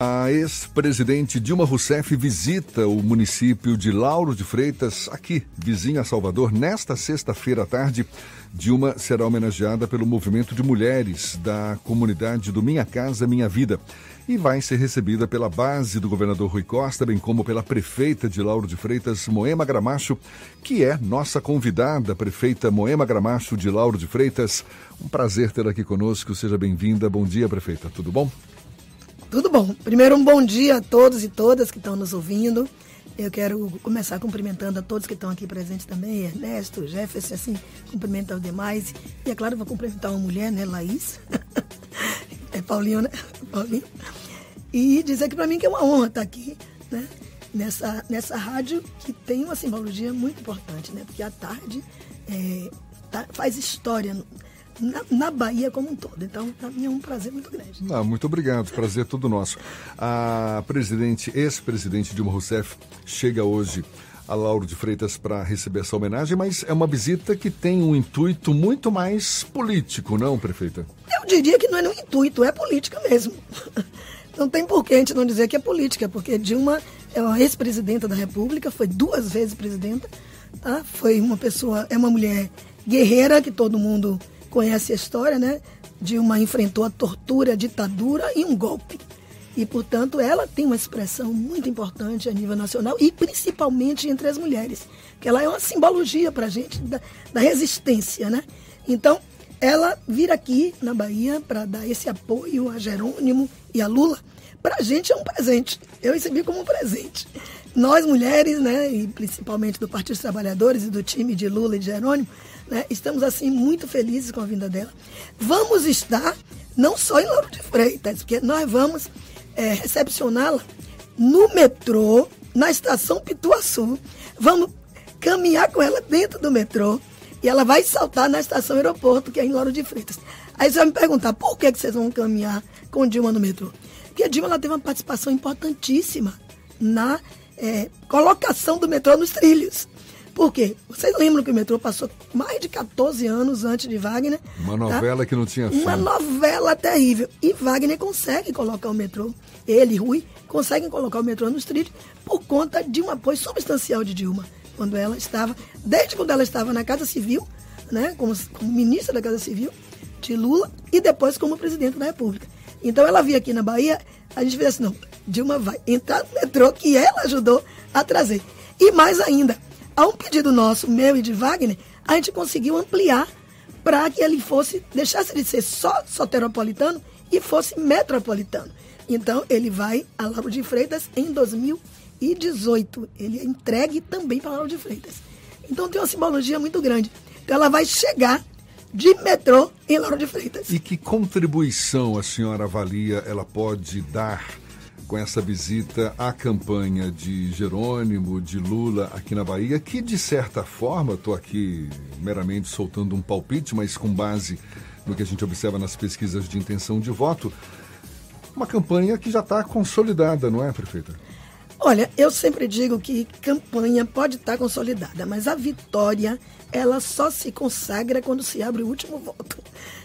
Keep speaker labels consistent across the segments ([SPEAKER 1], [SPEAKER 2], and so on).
[SPEAKER 1] A ex-presidente Dilma Rousseff visita o município de Lauro de Freitas, aqui, vizinho a Salvador, nesta sexta-feira à tarde. Dilma será homenageada pelo movimento de mulheres da comunidade do Minha Casa Minha Vida e vai ser recebida pela base do governador Rui Costa, bem como pela prefeita de Lauro de Freitas, Moema Gramacho, que é nossa convidada, prefeita Moema Gramacho de Lauro de Freitas. Um prazer ter aqui conosco, seja bem-vinda. Bom dia, prefeita, tudo bom?
[SPEAKER 2] Tudo bom. Primeiro, um bom dia a todos e todas que estão nos ouvindo. Eu quero começar cumprimentando a todos que estão aqui presentes também, Ernesto, Jefferson, assim, cumprimento aos demais. E é claro, vou cumprimentar uma mulher, né, Laís. é Paulinho, né? Paulinho. E dizer que para mim que é uma honra estar aqui, né? Nessa, nessa rádio que tem uma simbologia muito importante, né? Porque a tarde é, tá, faz história na, na, Bahia como um todo. Então, para mim é um prazer muito grande.
[SPEAKER 1] Ah, muito obrigado, prazer todo nosso. A presidente, ex-presidente Dilma Rousseff, chega hoje a Lauro de Freitas para receber essa homenagem, mas é uma visita que tem um intuito muito mais político, não, prefeita?
[SPEAKER 2] Eu diria que não é um intuito, é política mesmo. Não tem por que a gente não dizer que é política, porque Dilma é uma ex-presidenta da República, foi duas vezes presidenta, tá? Foi uma pessoa, é uma mulher guerreira que todo mundo conhece a história, né? Dilma enfrentou a tortura, a ditadura e um golpe. E, portanto, ela tem uma expressão muito importante a nível nacional e principalmente entre as mulheres, que ela é uma simbologia para a gente da, da, resistência, né? Então, ela vir aqui na Bahia para dar esse apoio a Jerônimo e a Lula, para a gente é um presente. Eu recebi como um presente. Nós, mulheres, né, e principalmente do Partido dos Trabalhadores e do time de Lula e de Jerônimo, né? Estamos, assim, muito felizes com a vinda dela. Vamos estar não só em Lauro de Freitas, porque nós vamos é, recepcioná-la no metrô, na estação Pituaçu. Vamos caminhar com ela dentro do metrô e ela vai saltar na estação aeroporto, que é em Lauro de Freitas. Aí você vai me perguntar, por que, que vocês vão caminhar com Dilma no metrô? Porque a Dilma ela teve uma participação importantíssima na é, colocação do metrô nos trilhos. Por quê? Vocês lembram que o metrô passou mais de 14 anos antes de Wagner?
[SPEAKER 1] Uma tá? novela tá? que não tinha fim.
[SPEAKER 2] Uma novela terrível. E Wagner consegue colocar o metrô, ele e Rui, conseguem colocar o metrô nos trilhos por conta de um apoio substancial de Dilma. Quando ela estava, desde quando ela estava na Casa Civil, né, como, como ministra da Casa Civil, de Lula, e depois como presidente da República. Então ela via aqui na Bahia, a gente fez assim, não, Dilma vai entrar no metrô que ela ajudou a trazer. E mais ainda, a um pedido nosso, meu e de Wagner, a gente conseguiu ampliar para que ele fosse, deixasse de ser só soteropolitano e fosse metropolitano. Então, ele vai a Lauro de Freitas em 2018. Ele é entregue também para Lauro de Freitas. Então, tem uma simbologia muito grande. Então, ela vai chegar de metrô em Lauro de Freitas.
[SPEAKER 1] E que contribuição a senhora avalia ela pode dar com essa visita à campanha de Jerônimo, de Lula aqui na Bahia, que de certa forma, estou aqui meramente soltando um palpite, mas com base no que a gente observa nas pesquisas de intenção de voto, uma campanha que já está consolidada, não é, prefeita?
[SPEAKER 2] Olha, eu sempre digo que campanha pode estar tá consolidada, mas a vitória ela só se consagra quando se abre o último voto.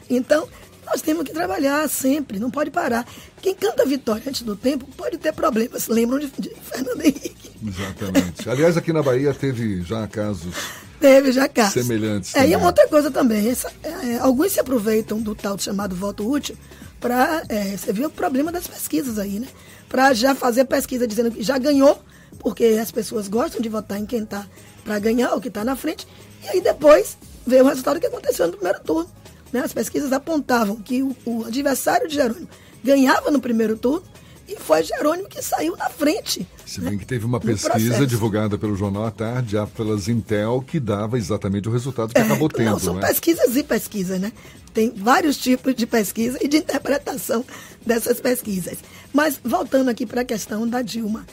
[SPEAKER 2] Então, nós temos que trabalhar sempre, não pode parar. Quem canta vitória antes do tempo pode ter problemas. Lembram de, de Fernando Henrique.
[SPEAKER 1] Exatamente. Aliás, aqui na Bahia teve já casos.
[SPEAKER 2] Teve já casos.
[SPEAKER 1] Semelhantes.
[SPEAKER 2] É, e uma outra coisa também. Essa, é, alguns se aproveitam do tal chamado voto útil para. É, você viu o problema das pesquisas aí, né? Para já fazer pesquisa dizendo que já ganhou, porque as pessoas gostam de votar em quem está para ganhar, o que está na frente. E aí depois veio o resultado que aconteceu no primeiro turno. Né? As pesquisas apontavam que o, o adversário de Jerônimo ganhava no primeiro turno e foi Jerônimo que saiu na frente.
[SPEAKER 1] Se bem né? que teve uma pesquisa divulgada pelo Jornal à Tarde, já pelas Intel, que dava exatamente o resultado que é, acabou tendo. Não,
[SPEAKER 2] são
[SPEAKER 1] né?
[SPEAKER 2] pesquisas e pesquisas, né? Tem vários tipos de pesquisa e de interpretação dessas pesquisas. Mas voltando aqui para a questão da Dilma,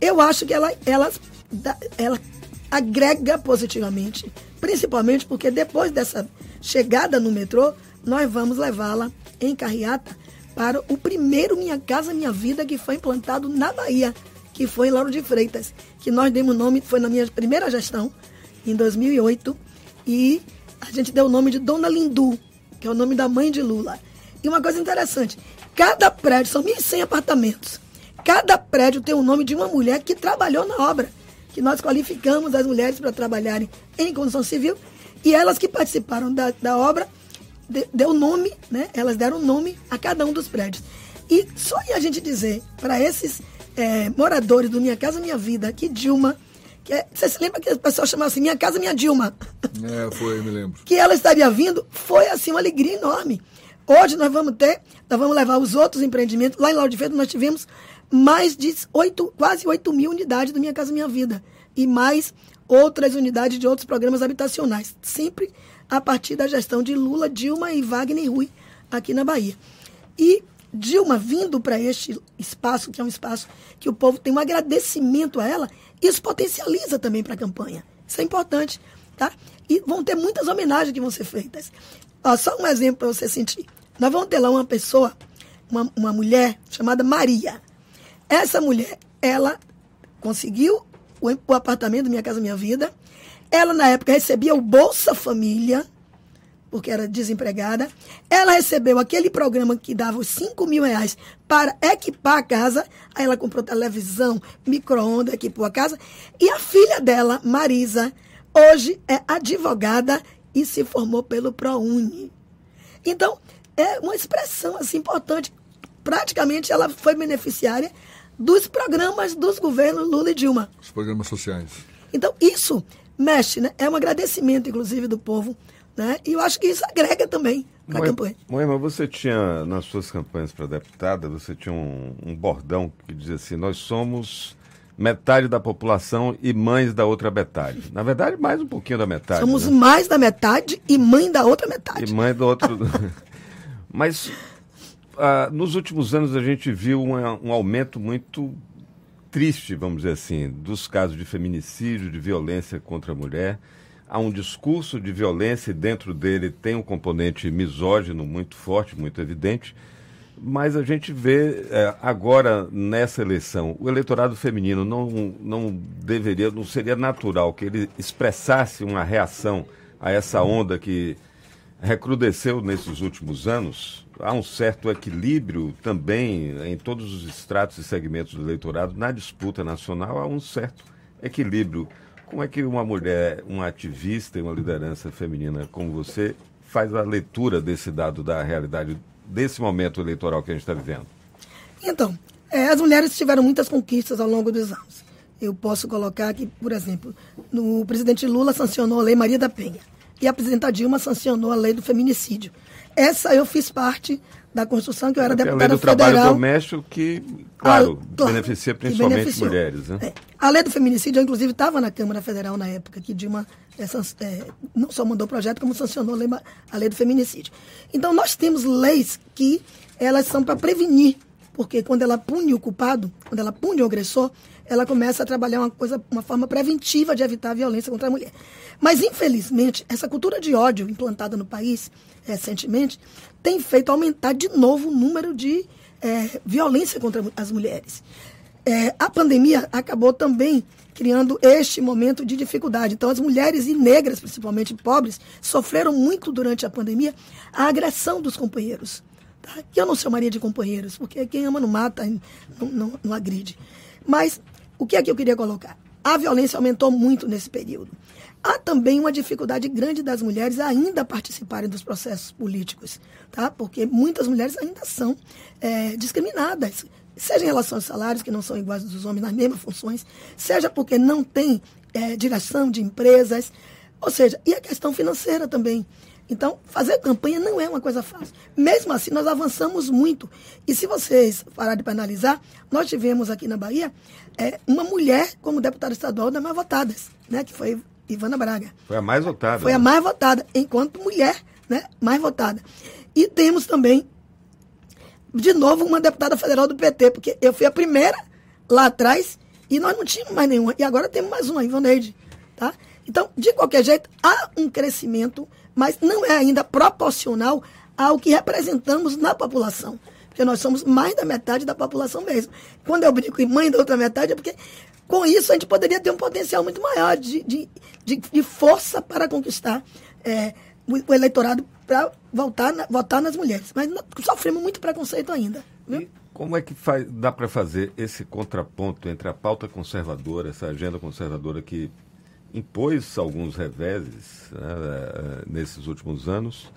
[SPEAKER 2] eu acho que ela, ela, ela agrega positivamente, principalmente porque depois dessa chegada no metrô, nós vamos levá-la em carreata para o primeiro Minha Casa Minha Vida que foi implantado na Bahia, que foi em Lauro de Freitas, que nós demos nome, foi na minha primeira gestão, em 2008, e a gente deu o nome de Dona Lindu, que é o nome da mãe de Lula. E uma coisa interessante, cada prédio, são 1.100 apartamentos, cada prédio tem o nome de uma mulher que trabalhou na obra, que nós qualificamos as mulheres para trabalharem em construção civil e elas que participaram da, da obra de, deu nome, né? Elas deram nome a cada um dos prédios. E só a gente dizer para esses é, moradores do Minha Casa Minha Vida que Dilma que é, você se lembra que o pessoal chamava assim Minha Casa Minha Dilma?
[SPEAKER 1] É, foi, me lembro.
[SPEAKER 2] que ela estaria vindo, foi assim uma alegria enorme. Hoje nós vamos ter, nós vamos levar os outros empreendimentos. Lá em Lauro de Freitas nós tivemos mais de 8, quase 8 mil unidades do Minha Casa Minha Vida. E mais outras unidades de outros programas habitacionais. Sempre a partir da gestão de Lula, Dilma e Wagner Rui aqui na Bahia. E Dilma vindo para este espaço, que é um espaço que o povo tem um agradecimento a ela, isso potencializa também para a campanha. Isso é importante, tá? E vão ter muitas homenagens que vão ser feitas. Ó, só um exemplo para você sentir. Nós vamos ter lá uma pessoa, uma, uma mulher chamada Maria. Essa mulher, ela conseguiu o, apartamento Minha Casa Minha Vida. Ela, na época, recebia o Bolsa Família, porque era desempregada. Ela recebeu aquele programa que dava os 5 mil reais para equipar a casa. Aí ela comprou televisão, micro-ondas, equipou a casa. E a filha dela, Marisa, hoje é advogada e se formou pelo ProUni. Então, é uma expressão assim importante. Praticamente ela foi beneficiária dos programas dos governos Lula e Dilma.
[SPEAKER 1] Os programas sociais.
[SPEAKER 2] Então, isso mexe, né? É um agradecimento, inclusive, do povo. Né? E eu acho que isso agrega também para a campanha.
[SPEAKER 3] Moema, você tinha, nas suas campanhas para deputada, você tinha um, um bordão que dizia assim, nós somos metade da população e mães da outra metade. Na verdade, mais um pouquinho da metade.
[SPEAKER 2] Somos
[SPEAKER 3] né?
[SPEAKER 2] mais da metade e mãe da outra metade.
[SPEAKER 3] E mãe do outro. Mas ah, nos últimos anos a gente viu um, um aumento muito triste, vamos dizer assim, dos casos de feminicídio, de violência contra a mulher. Há um discurso de violência e dentro dele tem um componente misógino muito forte, muito evidente. Mas a gente vê é, agora nessa eleição, o eleitorado feminino não, não deveria, não seria natural que ele expressasse uma reação a essa onda que recrudesceu nesses últimos anos. Há um certo equilíbrio também em todos os estratos e segmentos do eleitorado. Na disputa nacional há um certo equilíbrio. Como é que uma mulher, uma ativista e uma liderança feminina como você faz a leitura desse dado da realidade desse momento eleitoral que a gente está vivendo?
[SPEAKER 2] Então, é, as mulheres tiveram muitas conquistas ao longo dos anos. Eu posso colocar que, por exemplo, no, o presidente Lula sancionou a Lei Maria da Penha e a presidenta Dilma sancionou a Lei do Feminicídio. Essa eu fiz parte da construção, que eu era deputada
[SPEAKER 3] federal. A lei do
[SPEAKER 2] federal.
[SPEAKER 3] trabalho doméstico que, claro, a, claro beneficia principalmente mulheres. Né?
[SPEAKER 2] É. A lei do feminicídio, inclusive, estava na Câmara Federal na época, que Dilma é, não só mandou o projeto, como sancionou a lei, a lei do feminicídio. Então, nós temos leis que elas são para prevenir, porque quando ela pune o culpado, quando ela pune o agressor, ela começa a trabalhar uma coisa, uma forma preventiva de evitar a violência contra a mulher. Mas, infelizmente, essa cultura de ódio implantada no país recentemente tem feito aumentar de novo o número de é, violência contra as mulheres. É, a pandemia acabou também criando este momento de dificuldade. Então, as mulheres e negras, principalmente pobres, sofreram muito durante a pandemia a agressão dos companheiros. Tá? Que eu não chamaria de companheiros, porque quem ama não mata, não, não, não agride. Mas o que é que eu queria colocar? A violência aumentou muito nesse período. Há também uma dificuldade grande das mulheres ainda participarem dos processos políticos, tá? porque muitas mulheres ainda são é, discriminadas, seja em relação aos salários, que não são iguais dos homens nas mesmas funções, seja porque não tem é, direção de empresas, ou seja, e a questão financeira também. Então, fazer campanha não é uma coisa fácil. Mesmo assim, nós avançamos muito. E se vocês pararem para analisar, nós tivemos aqui na Bahia é, uma mulher como deputada estadual das mais votadas, né, que foi Ivana Braga.
[SPEAKER 3] Foi a mais votada.
[SPEAKER 2] Foi né? a mais votada, enquanto mulher, né? Mais votada. E temos também, de novo, uma deputada federal do PT, porque eu fui a primeira lá atrás e nós não tínhamos mais nenhuma. E agora temos mais uma, Ivaneide. Tá? Então, de qualquer jeito, há um crescimento, mas não é ainda proporcional ao que representamos na população. Porque nós somos mais da metade da população mesmo. Quando eu brinco em mãe da outra metade, é porque com isso, a gente poderia ter um potencial muito maior de, de, de, de força para conquistar é, o, eleitorado para votar nas mulheres. Mas sofremos muito preconceito ainda.
[SPEAKER 3] E, como é que faz, dá para fazer esse contraponto entre a pauta conservadora, essa agenda conservadora que impôs alguns reveses né, eh, nesses últimos anos,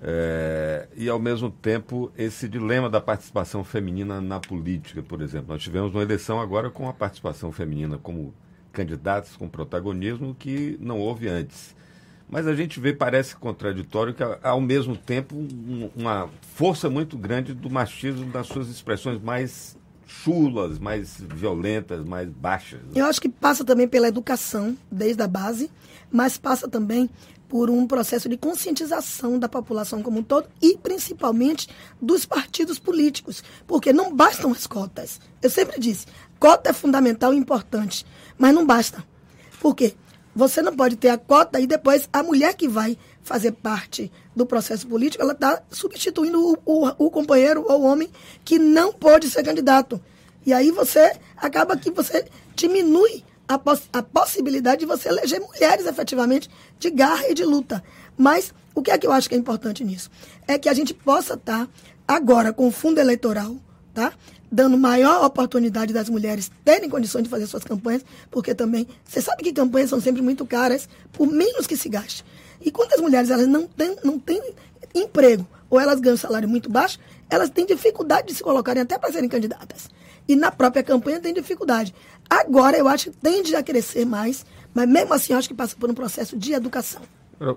[SPEAKER 3] é, e ao mesmo tempo esse dilema da participação feminina na política, por exemplo. Nós tivemos uma eleição agora com a participação feminina como candidatos com protagonismo que não houve antes. Mas a gente vê, parece contraditório, que ao mesmo tempo um, uma força muito grande do machismo nas suas expressões mais chulas, mais violentas, mais baixas.
[SPEAKER 2] Eu acho que passa também pela educação, desde a base, mas passa também por um processo de conscientização da população como um todo e principalmente dos partidos políticos, porque não bastam as cotas. Eu sempre disse, cota é fundamental e importante, mas não basta. Por quê? Você não pode ter a cota e depois a mulher que vai fazer parte do processo político, ela está substituindo o, o, o companheiro ou o homem que não pode ser candidato. E aí você acaba que você diminui a, poss a possibilidade de você eleger mulheres efetivamente de garra e de luta. Mas o que é que eu acho que é importante nisso? É que a gente possa estar tá agora com o fundo eleitoral, tá? Dando maior oportunidade das mulheres terem condições de fazer suas campanhas, porque também, você sabe que campanhas são sempre muito caras, por menos que se gaste. E quando as mulheres elas não têm, não têm emprego, ou elas ganham salário muito baixo, elas têm dificuldade de se colocarem até para serem candidatas. E na própria campanha tem dificuldade. Agora eu acho que tende a crescer mais, mas mesmo assim eu acho que passa por um processo de educação.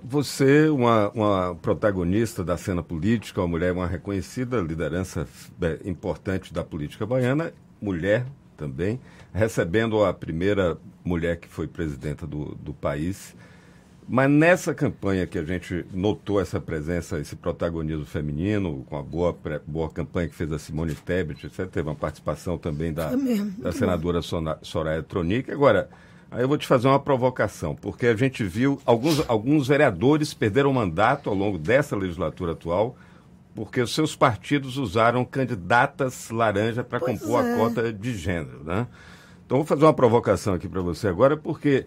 [SPEAKER 3] Você, uma, uma protagonista da cena política, uma mulher, uma reconhecida liderança é, importante da política baiana, mulher também, recebendo a primeira mulher que foi presidenta do, do país. Mas nessa campanha que a gente notou essa presença, esse protagonismo feminino, com a boa, boa campanha que fez a Simone Tebet, etc., teve uma participação também da, da senadora Soraya Tronic. Agora, Aí eu vou te fazer uma provocação, porque a gente viu alguns, alguns vereadores perderam mandato ao longo dessa legislatura atual, porque os seus partidos usaram candidatas laranja para compor é. a cota de gênero. Né? Então vou fazer uma provocação aqui para você agora, porque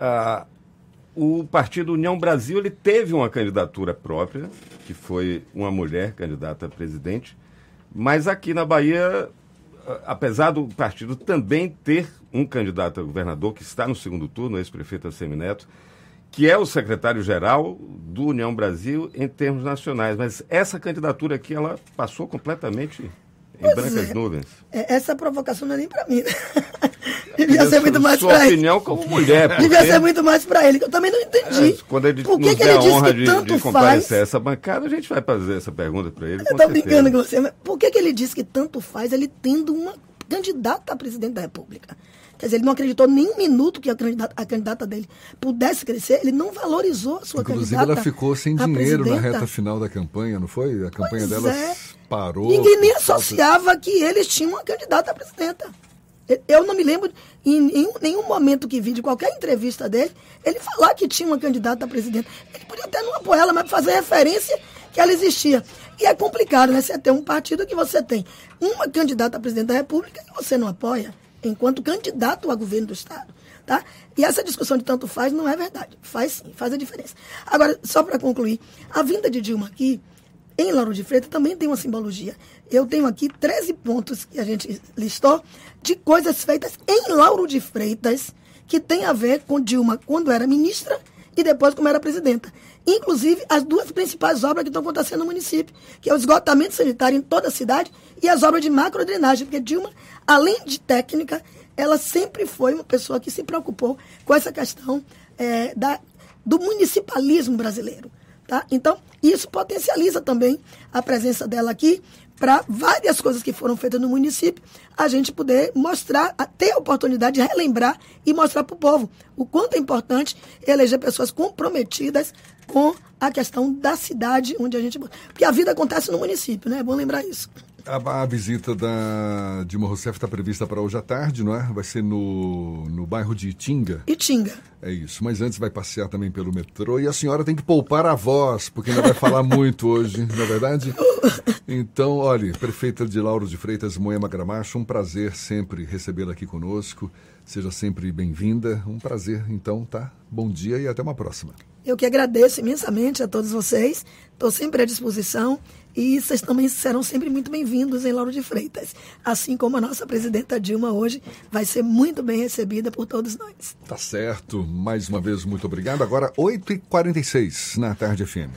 [SPEAKER 3] ah, o partido União Brasil ele teve uma candidatura própria, que foi uma mulher candidata a presidente, mas aqui na Bahia apesar do partido também ter um candidato a governador que está no segundo turno, ex-prefeito Semineto, que é o secretário-geral do União Brasil em termos nacionais. Mas essa candidatura aqui, ela passou completamente em pois brancas é. nuvens.
[SPEAKER 2] É, essa provocação não é nem para mim. Devia ser muito mais para
[SPEAKER 3] ele. opinião como mulher.
[SPEAKER 2] Porque... Devia ser muito mais para ele, que eu também não entendi. É,
[SPEAKER 3] quando ele Por que nos que ele a honra de, de comparecer faz... essa bancada, a gente vai fazer essa pergunta para ele.
[SPEAKER 2] Eu estou brincando com você, mas por que, que ele diz que tanto faz ele tendo uma candidata a presidente da República? Quer dizer, ele não acreditou nem um minuto que a candidata, a candidata dele pudesse crescer, ele não valorizou a sua
[SPEAKER 1] Inclusive,
[SPEAKER 2] candidata.
[SPEAKER 1] Inclusive, ela ficou sem dinheiro na reta final da campanha, não foi? A campanha pois dela é. parou.
[SPEAKER 2] Ninguém nem associava que eles tinham uma candidata a presidenta. Eu não me lembro em, em nenhum momento que vi de qualquer entrevista dele, ele falar que tinha uma candidata a presidente. Ele podia até não apoiar ela, mas fazer referência que ela existia. E é complicado, né? Você ter um partido que você tem uma candidata a presidente da República e você não apoia, enquanto candidato a governo do Estado. Tá? E essa discussão de tanto faz não é verdade. Faz sim, faz a diferença. Agora, só para concluir, a vinda de Dilma aqui em Lauro de Freitas também tem uma simbologia. Eu tenho aqui 13 pontos que a gente listou de coisas feitas em Lauro de Freitas que tem a ver com Dilma quando era ministra e depois como era presidenta. Inclusive, as duas principais obras que estão acontecendo no município, que é o esgotamento sanitário em toda a cidade e as obras de macrodrenagem, porque Dilma, além de técnica, ela sempre foi uma pessoa que se preocupou com essa questão é, da, do municipalismo brasileiro. Tá? Então, isso potencializa também a presença dela aqui para várias coisas que foram feitas no município, a gente poder mostrar, ter a oportunidade de relembrar e mostrar para o povo o quanto é importante eleger pessoas comprometidas com a questão da cidade onde a gente. Porque a vida acontece no município, né? É bom lembrar isso.
[SPEAKER 1] A, a, visita da Dilma Rousseff está prevista para hoje à tarde, não é? Vai ser no, no bairro de Itinga.
[SPEAKER 2] Itinga.
[SPEAKER 1] É isso. Mas antes vai passear também pelo metrô e a senhora tem que poupar a voz, porque ainda vai falar muito hoje, não é verdade? Então, olhe, prefeita de Lauro de Freitas, Moema Gramacho, um prazer sempre recebê-la aqui conosco. Seja sempre bem-vinda. Um prazer, então, tá? Bom dia e até uma próxima.
[SPEAKER 2] Eu que agradeço imensamente a todos vocês. Estou sempre à disposição e vocês também serão sempre muito bem-vindos em Lauro de Freitas. Assim como a nossa presidenta Dilma hoje vai ser muito bem recebida por todos nós.
[SPEAKER 1] Tá certo. Mais uma vez, muito obrigado. Agora, 8h46 na Tarde FM.